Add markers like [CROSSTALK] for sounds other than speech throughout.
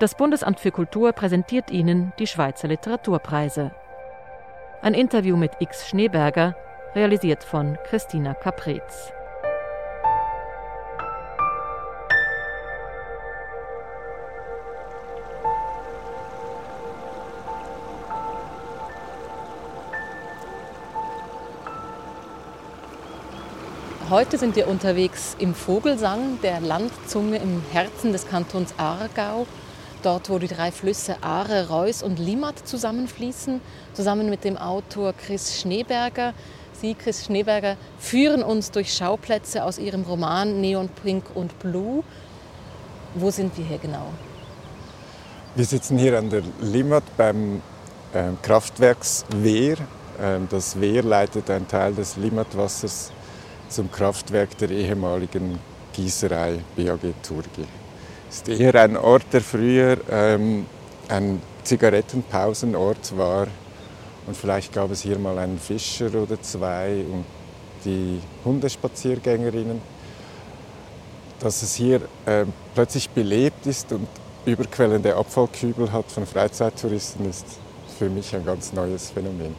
Das Bundesamt für Kultur präsentiert Ihnen die Schweizer Literaturpreise. Ein Interview mit X Schneeberger, realisiert von Christina Caprez. Heute sind wir unterwegs im Vogelsang, der Landzunge im Herzen des Kantons Aargau. Dort, wo die drei Flüsse Aare, Reuss und Limmat zusammenfließen, zusammen mit dem Autor Chris Schneeberger. Sie, Chris Schneeberger, führen uns durch Schauplätze aus ihrem Roman Neon Pink und Blue. Wo sind wir hier genau? Wir sitzen hier an der Limmat beim äh, Kraftwerkswehr. Ähm, das Wehr leitet einen Teil des Limmatwassers zum Kraftwerk der ehemaligen Gießerei BAG Turgi. Ist eher ein Ort, der früher ähm, ein Zigarettenpausenort war. Und vielleicht gab es hier mal einen Fischer oder zwei und die Hundespaziergängerinnen. Dass es hier äh, plötzlich belebt ist und überquellende Abfallkübel hat von Freizeittouristen, ist für mich ein ganz neues Phänomen.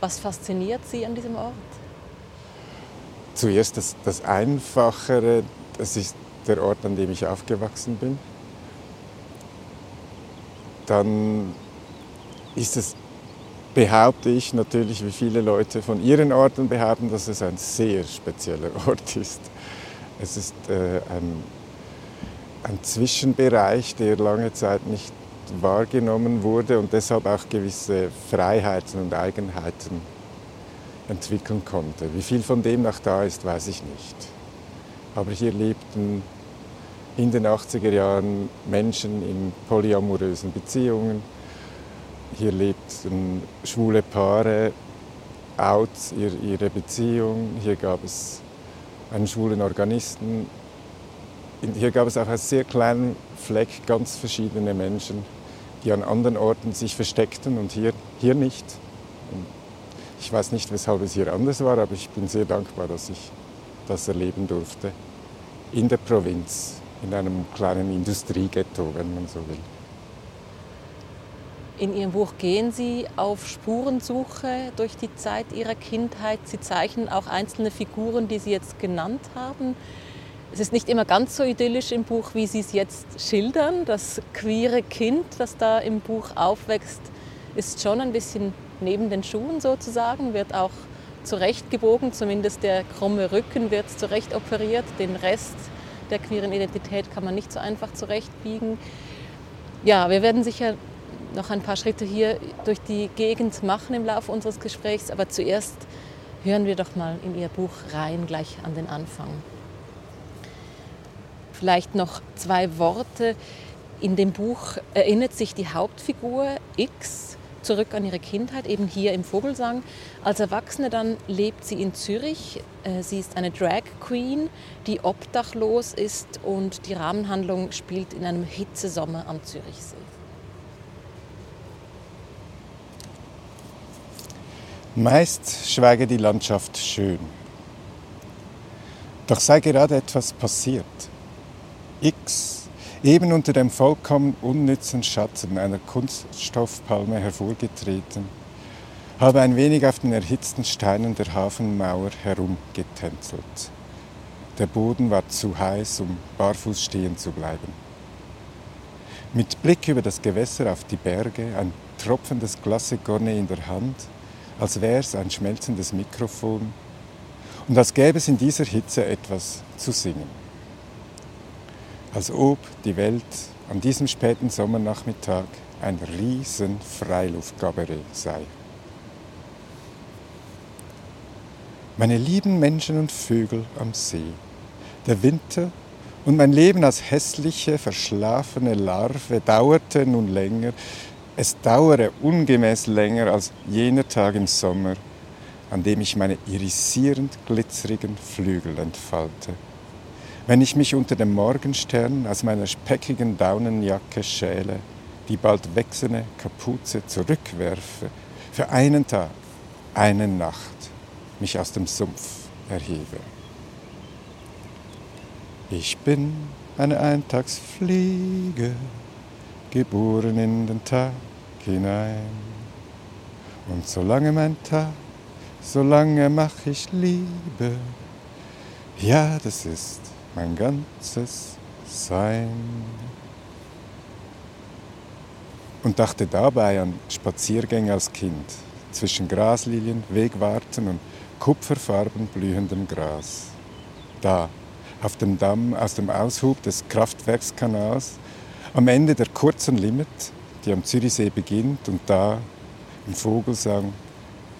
Was fasziniert Sie an diesem Ort? zuerst das, das Einfachere, das ist der Ort, an dem ich aufgewachsen bin. Dann ist es, behaupte ich natürlich, wie viele Leute von ihren Orten behaupten, dass es ein sehr spezieller [LAUGHS] Ort ist. Es ist äh, ein, ein Zwischenbereich, der lange Zeit nicht wahrgenommen wurde und deshalb auch gewisse Freiheiten und Eigenheiten entwickeln konnte. Wie viel von dem noch da ist, weiß ich nicht. Aber hier lebten in den 80er Jahren Menschen in polyamorösen Beziehungen. Hier lebten schwule Paare out ihre Beziehung. Hier gab es einen schwulen Organisten. Hier gab es auch einen sehr kleinen Fleck ganz verschiedene Menschen, die an anderen Orten sich versteckten und hier, hier nicht. Ich weiß nicht, weshalb es hier anders war, aber ich bin sehr dankbar, dass ich das erleben durfte. In der Provinz, in einem kleinen Industrieghetto, wenn man so will. In Ihrem Buch gehen Sie auf Spurensuche durch die Zeit Ihrer Kindheit. Sie zeichnen auch einzelne Figuren, die Sie jetzt genannt haben. Es ist nicht immer ganz so idyllisch im Buch, wie Sie es jetzt schildern. Das queere Kind, das da im Buch aufwächst, ist schon ein bisschen neben den Schuhen sozusagen, wird auch zurechtgebogen, zumindest der krumme Rücken wird zurecht operiert. Den Rest der queeren Identität kann man nicht so einfach zurechtbiegen. Ja, wir werden sicher noch ein paar Schritte hier durch die Gegend machen im Laufe unseres Gesprächs, aber zuerst hören wir doch mal in Ihr Buch rein, gleich an den Anfang. Vielleicht noch zwei Worte. In dem Buch erinnert sich die Hauptfigur X zurück an ihre Kindheit, eben hier im Vogelsang. Als Erwachsene dann lebt sie in Zürich. Äh, sie ist eine Drag Queen, die obdachlos ist und die Rahmenhandlung spielt in einem Hitzesommer am Zürichsee. Meist schweige die Landschaft schön. Doch sei gerade etwas passiert. X eben unter dem vollkommen unnützen Schatten einer Kunststoffpalme hervorgetreten, habe ein wenig auf den erhitzten Steinen der Hafenmauer herumgetänzelt. Der Boden war zu heiß, um barfuß stehen zu bleiben. Mit Blick über das Gewässer auf die Berge, ein tropfendes Glasse Gorne in der Hand, als wär's ein schmelzendes Mikrofon und als gäbe es in dieser Hitze etwas zu singen als ob die Welt an diesem späten Sommernachmittag ein riesen Freiluftkabarett sei. Meine lieben Menschen und Vögel am See, der Winter und mein Leben als hässliche, verschlafene Larve dauerte nun länger. Es dauere ungemäß länger als jener Tag im Sommer, an dem ich meine irisierend glitzerigen Flügel entfalte wenn ich mich unter dem Morgenstern aus meiner speckigen Daunenjacke schäle, die bald wechselnde Kapuze zurückwerfe, für einen Tag, eine Nacht mich aus dem Sumpf erhebe. Ich bin eine Eintagsfliege, geboren in den Tag hinein. Und solange mein Tag, solange mach ich Liebe. Ja, das ist mein ganzes Sein. Und dachte dabei an Spaziergänge als Kind zwischen Graslilien, Wegwarten und kupferfarben blühendem Gras. Da, auf dem Damm aus dem Aushub des Kraftwerkskanals, am Ende der kurzen Limit, die am Zürichsee beginnt und da im Vogelsang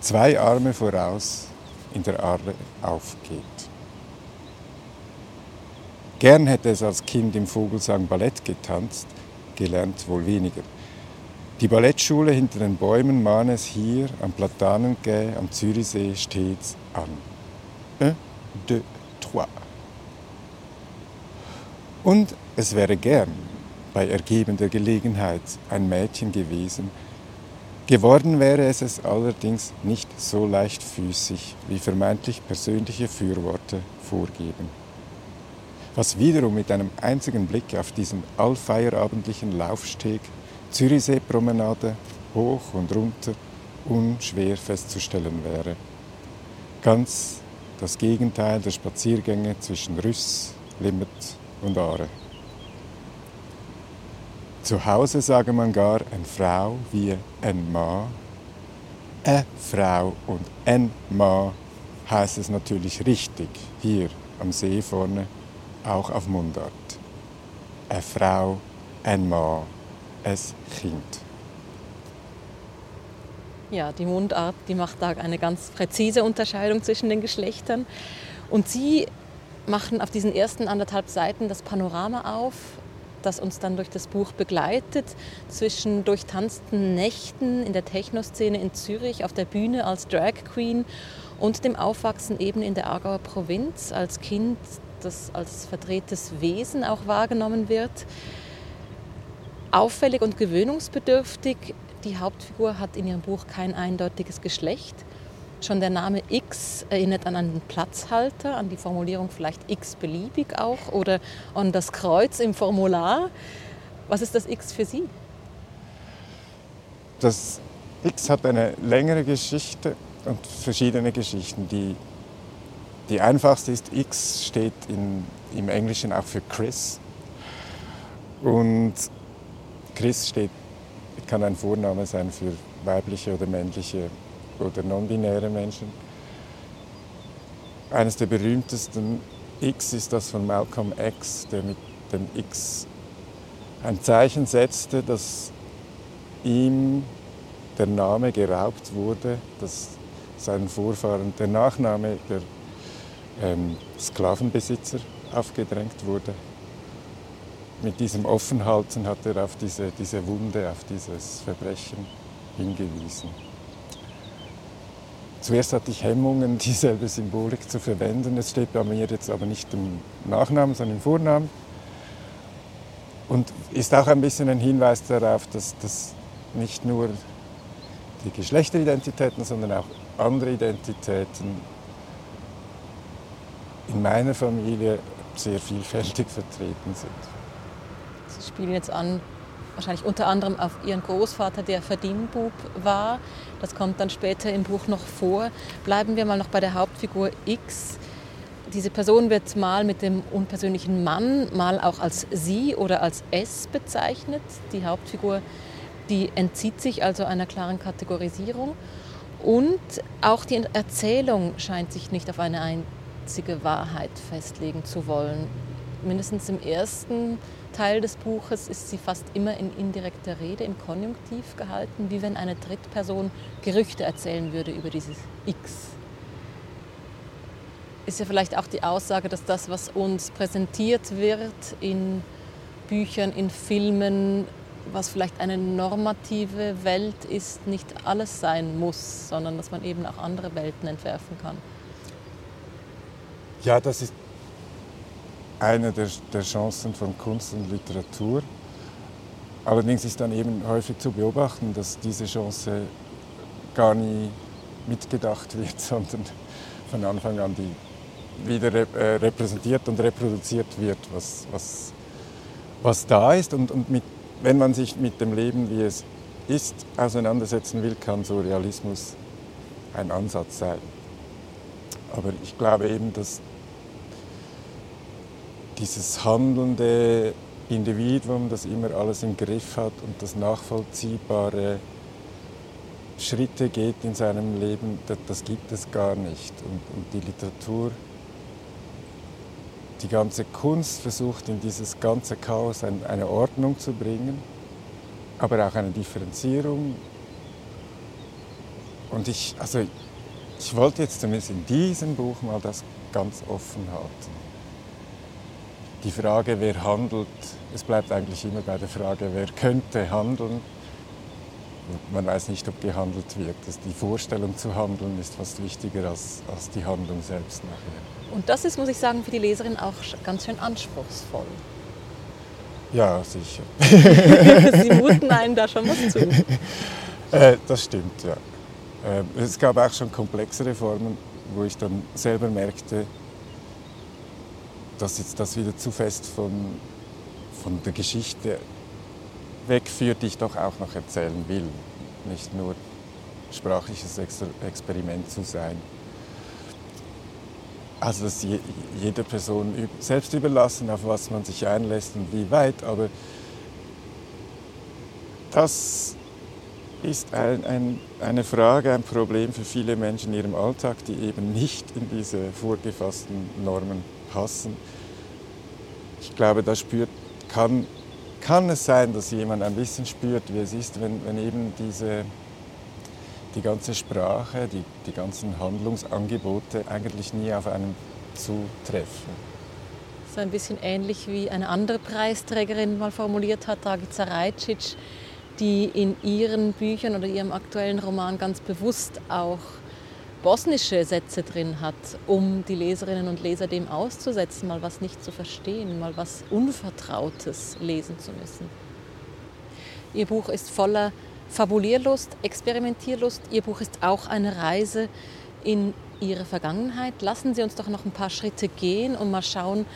zwei Arme voraus in der Arle aufgeht. Gern hätte es als Kind im Vogelsang Ballett getanzt, gelernt wohl weniger. Die Ballettschule hinter den Bäumen mahne es hier am Platanenquai am Zürichsee stets an. Un, deux, trois. Und es wäre gern bei ergebender Gelegenheit ein Mädchen gewesen. Geworden wäre es es allerdings nicht so leichtfüßig, wie vermeintlich persönliche Fürworte vorgeben. Was wiederum mit einem einzigen Blick auf diesen allfeierabendlichen Laufsteg Zürichsee-Promenade hoch und runter unschwer festzustellen wäre. Ganz das Gegenteil der Spaziergänge zwischen Rüss, Limmet und Aare. Zu Hause sage man gar eine Frau wie ein Mann. Eine Frau und ein Mann heißt es natürlich richtig, hier am See vorne, auch auf Mundart. Eine Frau, ein Mann ein Kind. Ja, die Mundart, die macht da eine ganz präzise Unterscheidung zwischen den Geschlechtern. Und Sie machen auf diesen ersten anderthalb Seiten das Panorama auf, das uns dann durch das Buch begleitet, zwischen durchtanzten Nächten in der Technoszene in Zürich, auf der Bühne als Drag Queen und dem Aufwachsen eben in der Aargauer Provinz als Kind, das als verdrehtes Wesen auch wahrgenommen wird auffällig und gewöhnungsbedürftig. Die Hauptfigur hat in ihrem Buch kein eindeutiges Geschlecht. Schon der Name X erinnert an einen Platzhalter, an die Formulierung vielleicht X beliebig auch oder an das Kreuz im Formular. Was ist das X für Sie? Das X hat eine längere Geschichte und verschiedene Geschichten. Die, die einfachste ist, X steht in, im Englischen auch für Chris. Und Chris steht, kann ein Vorname sein für weibliche oder männliche oder non-binäre Menschen. Eines der berühmtesten X ist das von Malcolm X, der mit dem X ein Zeichen setzte, dass ihm der Name geraubt wurde, dass seinen Vorfahren der Nachname der ähm, Sklavenbesitzer aufgedrängt wurde mit diesem Offenhalten hat er auf diese, diese Wunde, auf dieses Verbrechen hingewiesen. Zuerst hatte ich Hemmungen, [LAUGHS] dieselbe Symbolik zu verwenden. Es steht bei mir jetzt aber nicht im Nachnamen, sondern im Vornamen. Und ist auch ein bisschen ein Hinweis darauf, dass das nicht nur die Geschlechteridentitäten, sondern auch andere Identitäten in meiner Familie sehr vielfältig vertreten sind. Sie spielen jetzt an, wahrscheinlich unter anderem auf Ihren Großvater, der Verdienbub war. Das kommt dann später im Buch noch vor. Bleiben wir mal noch bei der Hauptfigur X. Diese Person wird mal mit dem unpersönlichen Mann, mal auch als sie oder als es bezeichnet. Die Hauptfigur, die entzieht sich also einer klaren Kategorisierung. Und auch die Erzählung scheint sich nicht auf eine einzige Wahrheit festlegen zu wollen. Mindestens im ersten Teil des Buches ist sie fast immer in indirekter Rede, im Konjunktiv gehalten, wie wenn eine Drittperson Gerüchte erzählen würde über dieses X. Ist ja vielleicht auch die Aussage, dass das, was uns präsentiert wird in Büchern, in Filmen, was vielleicht eine normative Welt ist, nicht alles sein muss, sondern dass man eben auch andere Welten entwerfen kann. Ja, das ist eine der, der Chancen von Kunst und Literatur. Allerdings ist dann eben häufig zu beobachten, dass diese Chance gar nie mitgedacht wird, [LAUGHS] sondern von Anfang an die wieder äh, repräsentiert und reproduziert wird, was, was, was da ist. Und, und mit wenn man sich mit dem Leben, wie es ist, auseinandersetzen will, kann so Realismus ein Ansatz sein. Aber ich glaube eben, dass dieses handelnde Individuum, das immer alles im Griff hat und das nachvollziehbare Schritte geht in seinem Leben, das, das gibt es gar nicht. Und, und, die Literatur, die ganze Kunst versucht in dieses ganze Chaos eine Ordnung zu bringen, aber auch eine Differenzierung. Und ich, also ich wollte jetzt zumindest in diesem Buch mal das ganz offen halten die Frage, wer handelt, es bleibt eigentlich immer bei der Frage, wer könnte handeln. Man weiß nicht, ob gehandelt wird. Die Vorstellung zu handeln ist fast wichtiger als, als die Handlung selbst nachher. Und das ist, muss ich sagen, für die Leserin auch ganz schön anspruchsvoll. Ja, sicher. [LAUGHS] [LAUGHS] Sie muten einem da schon was zu. Äh, das stimmt, ja. Äh, es gab auch schon komplexere Formen, wo ich dann selber merkte, dass jetzt das wieder zu fest von, von der Geschichte wegführt, die ich doch auch noch erzählen will. Nicht nur sprachliches Experiment zu sein. Also das ist jeder Person selbst überlassen, auf was man sich einlässt und wie weit, aber das ist ein, ein, eine Frage, ein Problem für viele Menschen in ihrem Alltag, die eben nicht in diese vorgefassten Normen passen. Ich glaube, da spürt, kann, kann es sein, dass jemand ein bisschen spürt, wie es ist, wenn, wenn eben diese, die ganze Sprache, die, die ganzen Handlungsangebote eigentlich nie auf einen zutreffen. So ein bisschen ähnlich wie eine andere Preisträgerin mal formuliert hat, Dragica Rajcic, die in ihren Büchern oder ihrem aktuellen Roman ganz bewusst auch bosnische Sätze drin hat, um die Leserinnen und Leser dem auszusetzen, mal was nicht zu verstehen, mal was Unvertrautes lesen zu müssen. Ihr Buch ist voller Fabulierlust, Experimentierlust. Ihr Buch ist auch eine Reise in Ihre Vergangenheit. Lassen Sie uns doch noch ein paar Schritte gehen und mal schauen.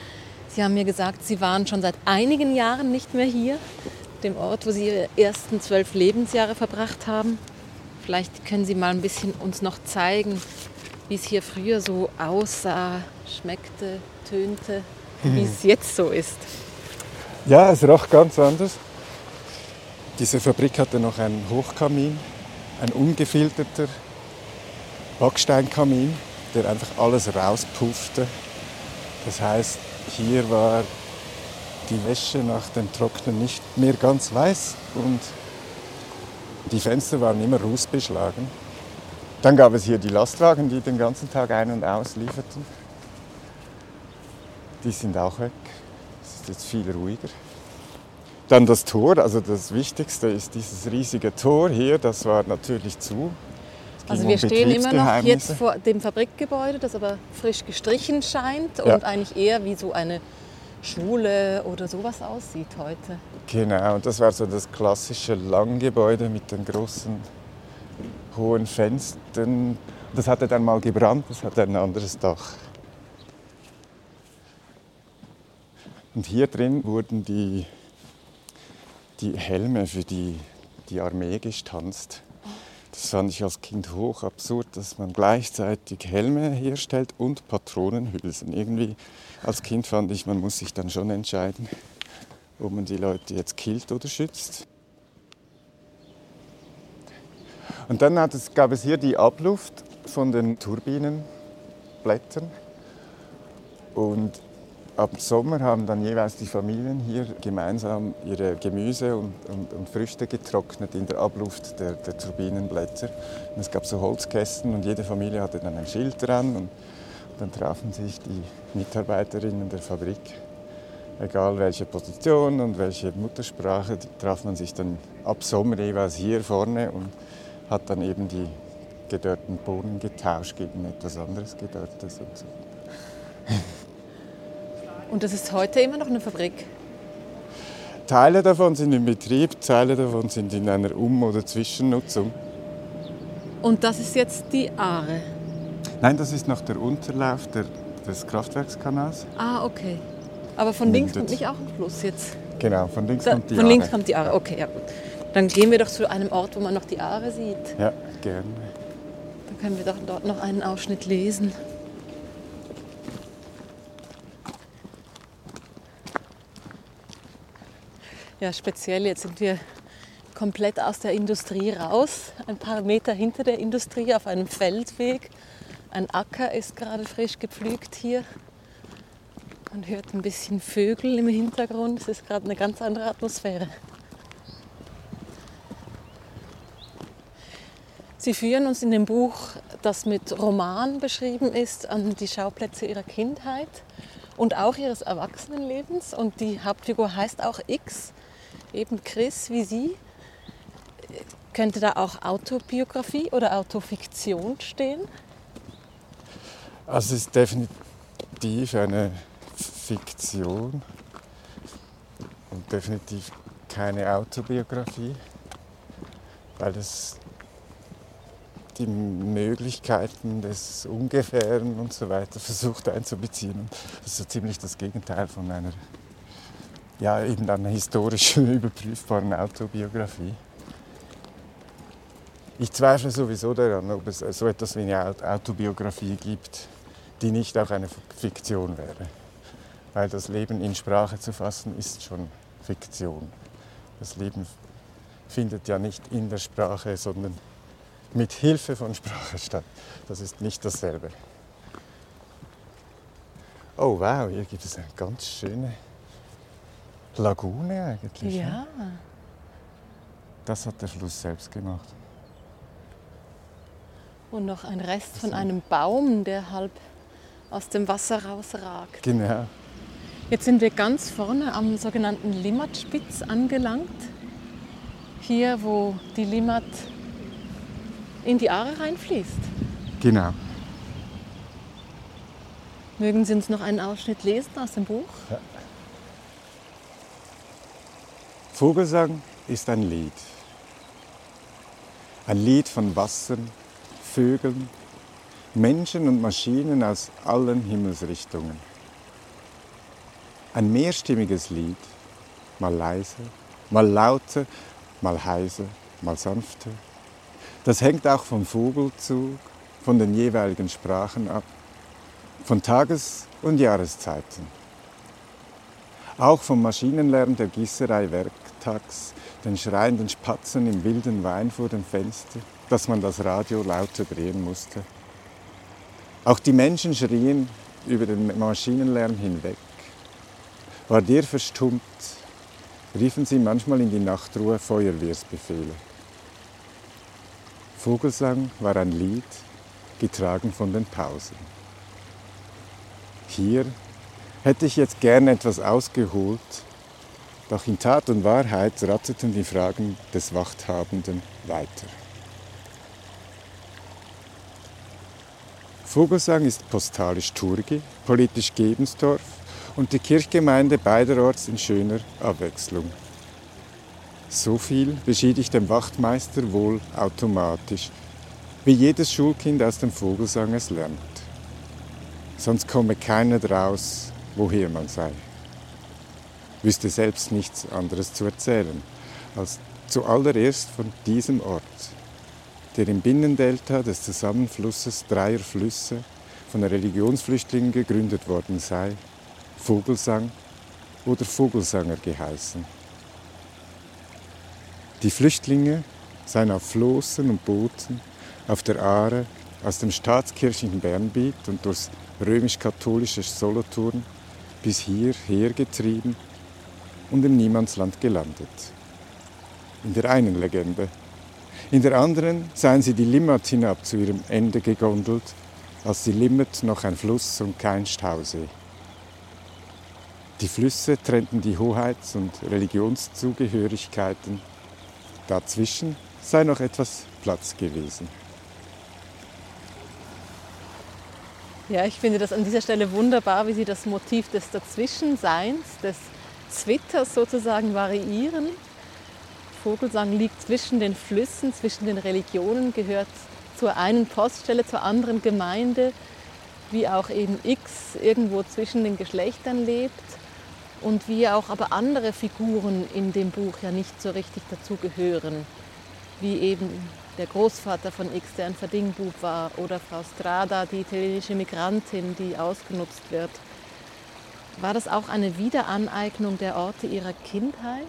Sie haben mir gesagt, Sie waren schon seit einigen Jahren nicht mehr hier, dem Ort, wo Sie Ihre ersten zwölf Lebensjahre verbracht haben. Vielleicht können Sie mal ein bisschen uns noch zeigen, wie es hier früher so aussah, schmeckte, tönte, wie es jetzt so ist. Ja, es roch ganz anders. Diese Fabrik hatte noch einen Hochkamin, ein ungefilterter Backsteinkamin, der einfach alles rauspuffte. Das heißt, hier war die Wäsche nach dem Trocknen nicht mehr ganz weiß und die Fenster waren immer rußbeschlagen. Dann gab es hier die Lastwagen, die den ganzen Tag ein- und auslieferten. Die sind auch weg. Es ist jetzt viel ruhiger. Dann das Tor, also das Wichtigste ist dieses riesige Tor hier, das war natürlich zu. Also wir stehen immer noch jetzt vor dem Fabrikgebäude, das aber frisch gestrichen scheint ja. und eigentlich eher wie so eine Schule oder sowas aussieht heute. Genau, und das war so das klassische Langgebäude mit den großen hohen Fenstern. Das hatte dann mal gebrannt, das hatte ein anderes Dach. Und hier drin wurden die, die Helme für die, die Armee gestanzt. Das fand ich als Kind hoch absurd, dass man gleichzeitig Helme herstellt und Patronenhülsen. Irgendwie als Kind fand ich, man muss sich dann schon entscheiden, ob man die Leute jetzt killt oder schützt. Und dann es, gab es hier die Abluft von den Turbinenblättern. Und ab Sommer haben dann jeweils die Familien hier gemeinsam ihre Gemüse und, und, und Früchte getrocknet in der Abluft der, der Turbinenblätter. Und es gab so Holzkästen und jede Familie hatte dann ein Schild dran. Und dann trafen sich die Mitarbeiterinnen der Fabrik, egal welche Position und welche Muttersprache, traf man sich dann ab Sommer jeweils hier vorne und hat dann eben die gedörrten Bohnen getauscht gegen etwas anderes gedörrtes und so. [LAUGHS] Und das ist heute immer noch eine Fabrik? Teile davon sind in Betrieb, Teile davon sind in einer Um- oder Zwischennutzung. Und das ist jetzt die Aare? Nein, das ist noch der Unterlauf der, des Kraftwerkskanals. Ah, okay. Aber von links kommt nicht auch ein Fluss jetzt? Genau, von links Da, kommt die von links Aare. kommt die Aare. Okay, ja gut. Dann gehen wir doch zu einem Ort, wo man noch die Aare sieht. Ja, gerne. Dann können wir doch dort noch einen Ausschnitt lesen. Ja, speziell jetzt sind wir komplett aus der Industrie raus, ein paar Meter hinter der Industrie auf einem Feldweg. Ein Acker ist gerade frisch gepflügt hier. Man hört ein bisschen Vögel im Hintergrund. Es ist gerade eine ganz andere Atmosphäre. Sie führen uns in dem Buch, das mit Roman beschrieben ist, an die Schauplätze ihrer Kindheit und auch ihres Erwachsenenlebens. Und die Hauptfigur heißt auch X, eben Chris wie Sie. Könnte da auch Autobiografie oder Autofiktion stehen? Also es ist definitiv eine Fiktion und definitiv keine Autobiografie, weil es die Möglichkeiten des Ungefähren und so weiter versucht einzubeziehen. Das ist so ziemlich das Gegenteil von einer, ja, eben einer historischen, [LAUGHS] überprüfbaren Autobiografie. Ich zweifle sowieso daran, ob es so etwas wie eine Autobiografie gibt, die nicht auch eine Fiktion wäre. Weil das Leben in Sprache zu fassen ist schon Fiktion. Das Leben findet ja nicht in der Sprache, sondern mit Hilfe von Sprache statt. Das ist nicht dasselbe. Oh wow, hier gibt es eine ganz schöne Lagune eigentlich. Ja. Das hat der Fluss selbst gemacht. Und noch ein Rest von einem Baum, der halb aus dem Wasser rausragt. Genau. Jetzt sind wir ganz vorne am sogenannten Limmatspitz angelangt. Hier, wo die Limmat in die Aare reinfließt. Genau. Mögen Sie uns noch einen Ausschnitt lesen aus dem Buch? Vogelsang ist ein Lied. Ein Lied von Wassern, Vögeln, Menschen und Maschinen aus allen Himmelsrichtungen. Ein mehrstimmiges Lied, mal leise, mal lauter, mal heiser, mal sanfter. Das hängt auch vom Vogelzug, von den jeweiligen Sprachen ab, von Tages- und Jahreszeiten. Auch vom Maschinenlärm der Gießerei werktags, den schreienden Spatzen im wilden Wein vor dem Fenster, dass man das Radio lauter drehen musste. Auch die Menschen schrien über den Maschinenlärm hinweg. War der verstummt, riefen sie manchmal in die Nachtruhe Feuerwehrsbefehle. Vogelsang war ein Lied, getragen von den Pausen. Hier hätte ich jetzt gerne etwas ausgeholt, doch in Tat und Wahrheit ratterten die Fragen des Wachthabenden weiter. Vogelsang ist postalisch Turgi, politisch Gebensdorf und die Kirchgemeinde beiderorts in schöner Abwechslung. So viel beschied ich dem Wachtmeister wohl automatisch, wie jedes Schulkind aus dem Vogelsang es lernt. Sonst komme keiner draus, woher man sei. Wüsste selbst nichts anderes zu erzählen, als zuallererst von diesem Ort, der im Binnendelta des Zusammenflusses dreier Flüsse von Religionsflüchtlingen gegründet worden sei, Vogelsang oder Vogelsanger geheißen. Die Flüchtlinge seien auf Flossen und Booten auf der Aare aus dem staatskirchlichen Bernbiet und durchs römisch-katholische Solothurn bis hierher getrieben und im Niemandsland gelandet. In der einen Legende. In der anderen seien sie die Limmat hinab zu ihrem Ende gegondelt, als die Limmat noch ein Fluss und kein Stausee. Die Flüsse trennten die Hoheits- und Religionszugehörigkeiten. Dazwischen sei noch etwas Platz gewesen. Ja, ich finde das an dieser Stelle wunderbar, wie Sie das Motiv des Dazwischenseins, des Zwitters sozusagen variieren. Vogelsang liegt zwischen den Flüssen, zwischen den Religionen, gehört zur einen Poststelle, zur anderen Gemeinde, wie auch eben X irgendwo zwischen den Geschlechtern lebt. und wie auch aber andere Figuren in dem Buch ja nicht so richtig dazugehören, wie eben der Großvater von X, der ein Verdingbub war, oder Frau Strada, die italienische Migrantin, die ausgenutzt wird. War das auch eine Wiederaneignung der Orte ihrer Kindheit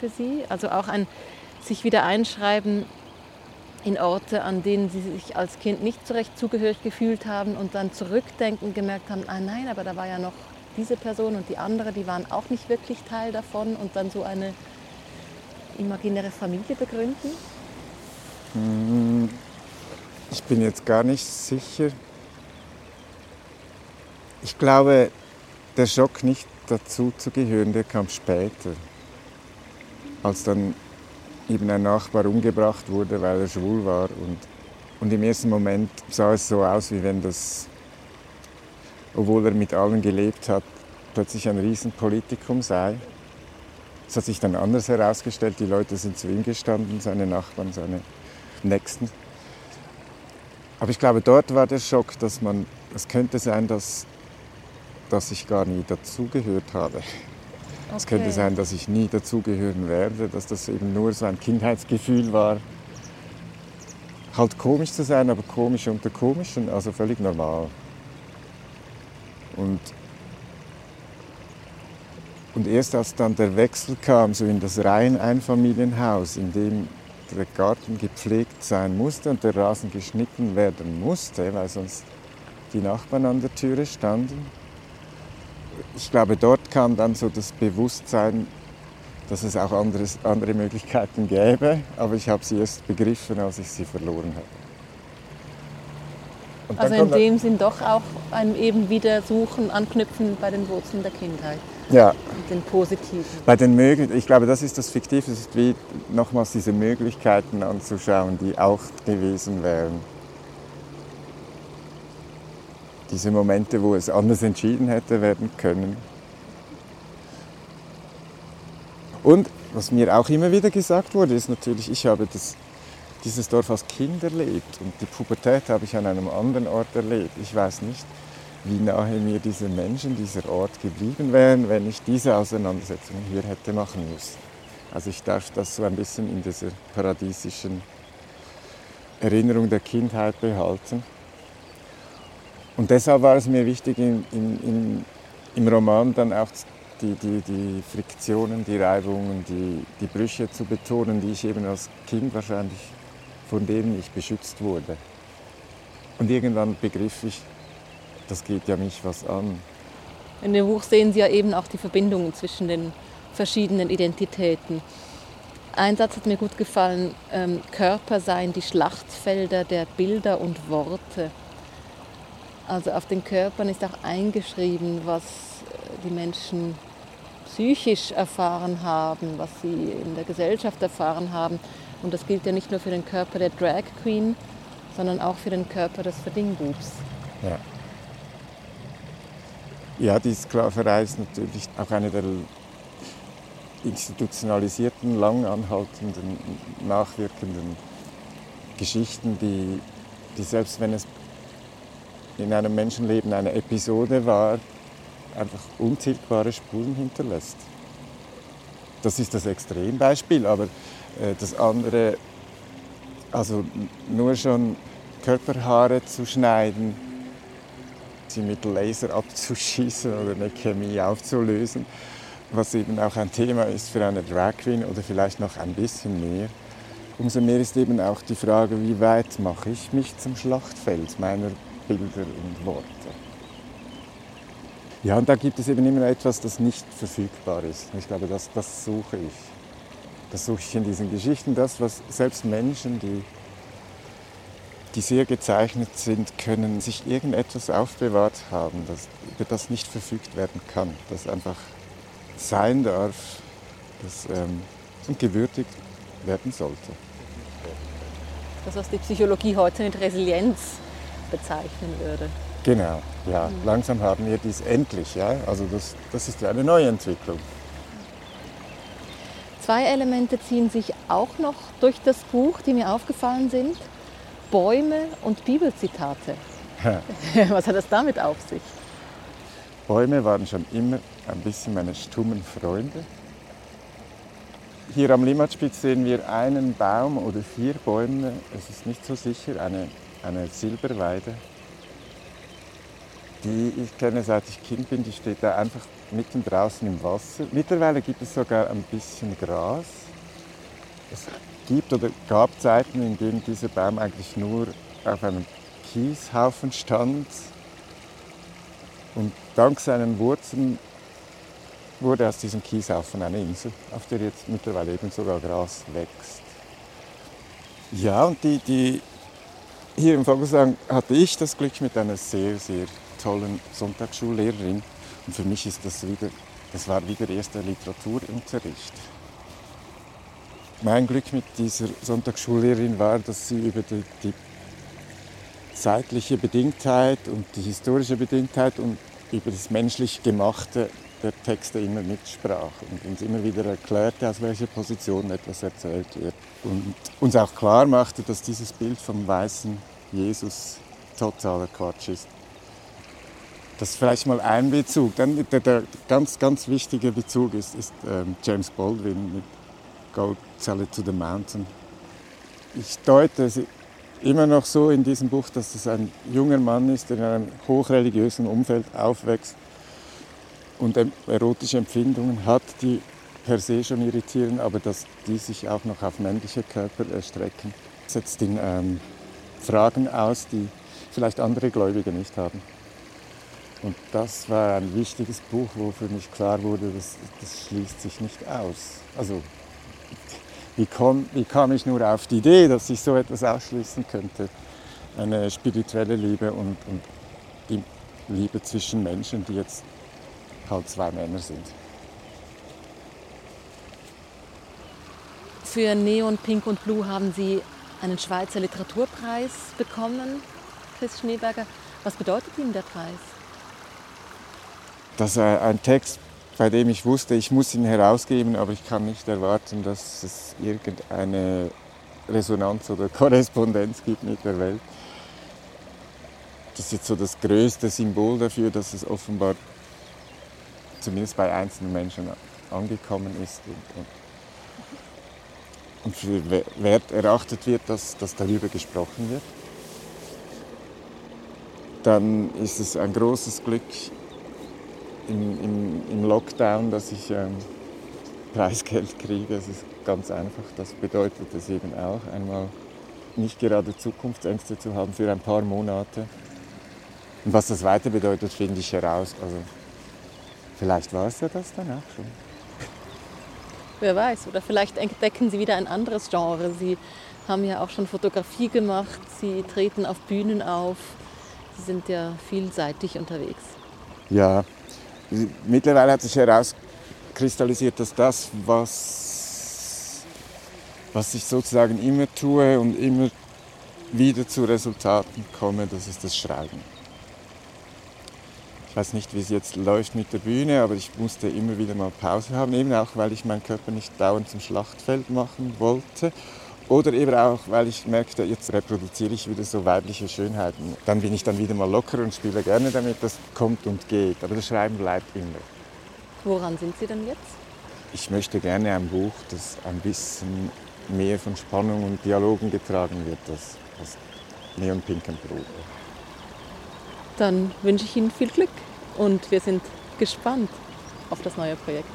für Sie? Also auch ein sich wieder einschreiben in Orte, an denen Sie sich als Kind nicht so recht zugehörig gefühlt haben und dann zurückdenken gemerkt haben, ah nein, aber da war ja noch diese Person und die andere, die waren auch nicht wirklich Teil davon und dann so eine imaginäre Familie begründen? Hm, ich bin jetzt gar nicht sicher. Ich glaube, der Schock nicht dazu zu gehören, der kam später. Als dann eben ein Nachbar umgebracht wurde, weil er schwul war. Und, und im ersten Moment sah es so aus, wie wenn das, obwohl er mit allen gelebt hat, plötzlich ein Riesenpolitikum sei. Es hat sich dann anders herausgestellt, die Leute sind zu ihm gestanden, seine Nachbarn, seine Nächsten. Aber ich glaube, dort war der Schock, dass man, es könnte sein, dass, dass ich gar nie dazugehört habe. Okay. Es könnte sein, dass ich nie dazugehören werde, dass das eben nur so ein Kindheitsgefühl war. Halt komisch zu sein, aber komisch unter komischen, also völlig normal. Und, und erst als dann der Wechsel kam, so in das rein Einfamilienhaus, in dem der Garten gepflegt sein musste und der Rasen geschnitten werden musste, weil sonst die Nachbarn an der Türe standen, ich glaube, dort kam dann so das Bewusstsein, dass es auch anderes, andere Möglichkeiten gäbe, aber ich habe sie erst begriffen, als ich sie verloren habe. also in dem Sinn doch auch ein eben wieder Suchen, Anknüpfen bei den Wurzeln der Kindheit. Ja. Und den Positiven. Bei den Möglichkeiten, ich glaube, das ist das Fiktive, es ist wie nochmals diese Möglichkeiten anzuschauen, die auch gewesen wären. Diese Momente, wo es anders entschieden hätte werden können. Und was mir auch immer wieder gesagt wurde, ist natürlich, ich habe das, dieses Dorf als Kind erlebt und die Pubertät habe ich an einem anderen Ort erlebt. Ich weiß nicht, wie nahe mir diese Menschen, dieser Ort geblieben wären, wenn ich diese Auseinandersetzung hier hätte machen müssen. Also ich darf das so ein bisschen in dieser paradiesischen Erinnerung der Kindheit behalten. Und deshalb war es mir wichtig, in, in, in, im Roman dann auch die, die, die Friktionen, die Reibungen, die, die Brüche zu betonen, die ich eben als Kind wahrscheinlich von denen ich beschützt wurde. Und irgendwann begriff ich, das geht ja mich was an. In dem Buch sehen Sie ja eben auch die Verbindungen zwischen den verschiedenen Identitäten. Ein Satz hat mir gut gefallen, ähm, Körper seien die Schlachtfelder der Bilder und Worte. Also auf den Körpern ist auch eingeschrieben, was die Menschen psychisch erfahren haben, was sie in der Gesellschaft erfahren haben. Und das gilt ja nicht nur für den Körper der Drag Queen, sondern auch für den Körper des Verdingbubs. Ja. Ja, die Sklaverei ist natürlich auch eine der institutionalisierten, lang anhaltenden, nachwirkenden Geschichten, die, die selbst wenn es in einem Menschenleben eine Episode war, einfach untilgbare Spuren hinterlässt. Das ist das Extrembeispiel, aber äh, das andere, also nur schon Körperhaare zu schneiden, sie mit Laser abzuschießen oder eine Chemie aufzulösen, was eben auch ein Thema ist für eine Drag Queen oder vielleicht noch ein bisschen mehr. Umso mehr ist eben auch die Frage, wie weit mache ich mich zum Schlachtfeld meiner Bilder und Worte. Ja, und da gibt es eben immer etwas, das nicht verfügbar ist. Ich glaube, das, das suche ich. Das suche ich in diesen Geschichten, das, was selbst Menschen, die, die sehr gezeichnet sind, können sich irgendetwas aufbewahrt haben, das, über das nicht verfügt werden kann, das einfach sein darf das, ähm, und gewürdigt werden sollte. Das, was die Psychologie heute mit Resilienz bezeichnen würde. Genau, ja. Mhm. Langsam haben wir dies endlich. Ja? Also das, das ist ja eine neue Entwicklung. Zwei Elemente ziehen sich auch noch durch das Buch, die mir aufgefallen sind. Bäume und Bibelzitate. [LAUGHS] Was hat das damit auf sich? Bäume waren schon immer ein bisschen meine stummen Freunde. Hier am Limmatspitz sehen wir einen Baum oder vier Bäume, es ist nicht so sicher, eine, eine Silberweide. Die ich kenne seit ich Kind bin, die steht da einfach mitten draußen im Wasser. Mittlerweile gibt es sogar ein bisschen Gras. Es gibt oder gab Zeiten, in denen dieser Baum eigentlich nur auf einem Kieshaufen stand. Und dank seinen Wurzeln wurde aus diesem Kieshaufen eine Insel, auf der jetzt mittlerweile eben sogar Gras wächst. Ja, und die, die, hier im Vogelsang hatte ich das Glück mit einer sehr, sehr tollen Sonntagsschullehrerin. Und für mich ist das wieder, das war wieder erster Literaturunterricht. Mein Glück mit dieser Sonntagsschullehrerin war, dass sie über die, die zeitliche Bedingtheit und die historische Bedingtheit und über das menschlich Gemachte der Texte immer mitsprach und uns immer wieder erklärte, aus welcher Position etwas erzählt wird. Und uns auch klar machte, dass dieses Bild vom weißen Jesus totaler Quatsch ist. Das ist vielleicht mal ein Bezug. Dann der, der ganz, ganz wichtige Bezug ist, ist ähm, James Baldwin mit Go It to the Mountain. Ich deute immer noch so in diesem Buch, dass es ein junger Mann ist, der in einem hochreligiösen Umfeld aufwächst und erotische Empfindungen hat, die per se schon irritieren, aber dass die sich auch noch auf männliche Körper erstrecken, setzt ihn ähm, Fragen aus, die vielleicht andere Gläubige nicht haben. Und das war ein wichtiges Buch, wo für mich klar wurde, das, das schließt sich nicht aus. Also wie, komm, wie kam ich nur auf die Idee, dass ich so etwas ausschließen könnte? Eine spirituelle Liebe und, und die Liebe zwischen Menschen, die jetzt halt zwei Männer sind. Für Neon, Pink und Blue haben Sie einen Schweizer Literaturpreis bekommen, Chris Schneeberger. Was bedeutet Ihnen der Preis? Das ist ein Text, bei dem ich wusste, ich muss ihn herausgeben, aber ich kann nicht erwarten, dass es irgendeine Resonanz oder [LAUGHS] Korrespondenz gibt mit der Welt. Das ist jetzt so das größte Symbol dafür, dass es offenbar zumindest bei einzelnen Menschen angekommen ist und, und für wert erachtet wird, dass, dass darüber gesprochen wird. Dann ist es ein großes Glück im, im, im Lockdown, dass ich ähm, Preisgeld kriege. Es ist ganz einfach. Das bedeutet es eben auch, einmal nicht gerade Zukunftsängste zu haben für ein paar Monate. Und was das weiter bedeutet, finde ich heraus. Also Vielleicht war es ja das dann auch schon. Wer weiß, oder vielleicht entdecken Sie wieder ein anderes Genre. Sie haben ja auch schon Fotografie gemacht, Sie treten auf Bühnen auf, Sie sind ja vielseitig unterwegs. Ja, mittlerweile hat sich herauskristallisiert, dass das, was, was ich sozusagen immer tue und immer wieder zu Resultaten komme, das ist das Schreiben. Ich weiß nicht, wie es jetzt läuft mit der Bühne, aber ich musste immer wieder mal Pause haben, eben auch, weil ich meinen Körper nicht dauernd zum Schlachtfeld machen wollte. Oder eben auch, weil ich merkte, jetzt reproduziere ich wieder so weibliche Schönheiten. Dann bin ich dann wieder mal locker und spiele gerne damit. Das kommt und geht, aber das Schreiben bleibt immer. Woran sind Sie denn jetzt? Ich möchte gerne ein Buch, das ein bisschen mehr von Spannung und Dialogen getragen wird, als, Neon Pink and Blue dann wünsche ich Ihnen viel Glück und wir sind gespannt auf das neue Projekt.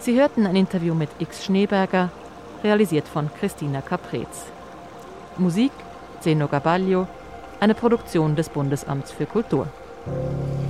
Sie hörten ein Interview mit X Schneeberger, realisiert von Christina Caprez. Musik Zeno Gabaglio, eine Produktion des Bundesamts für Kultur. Thank you.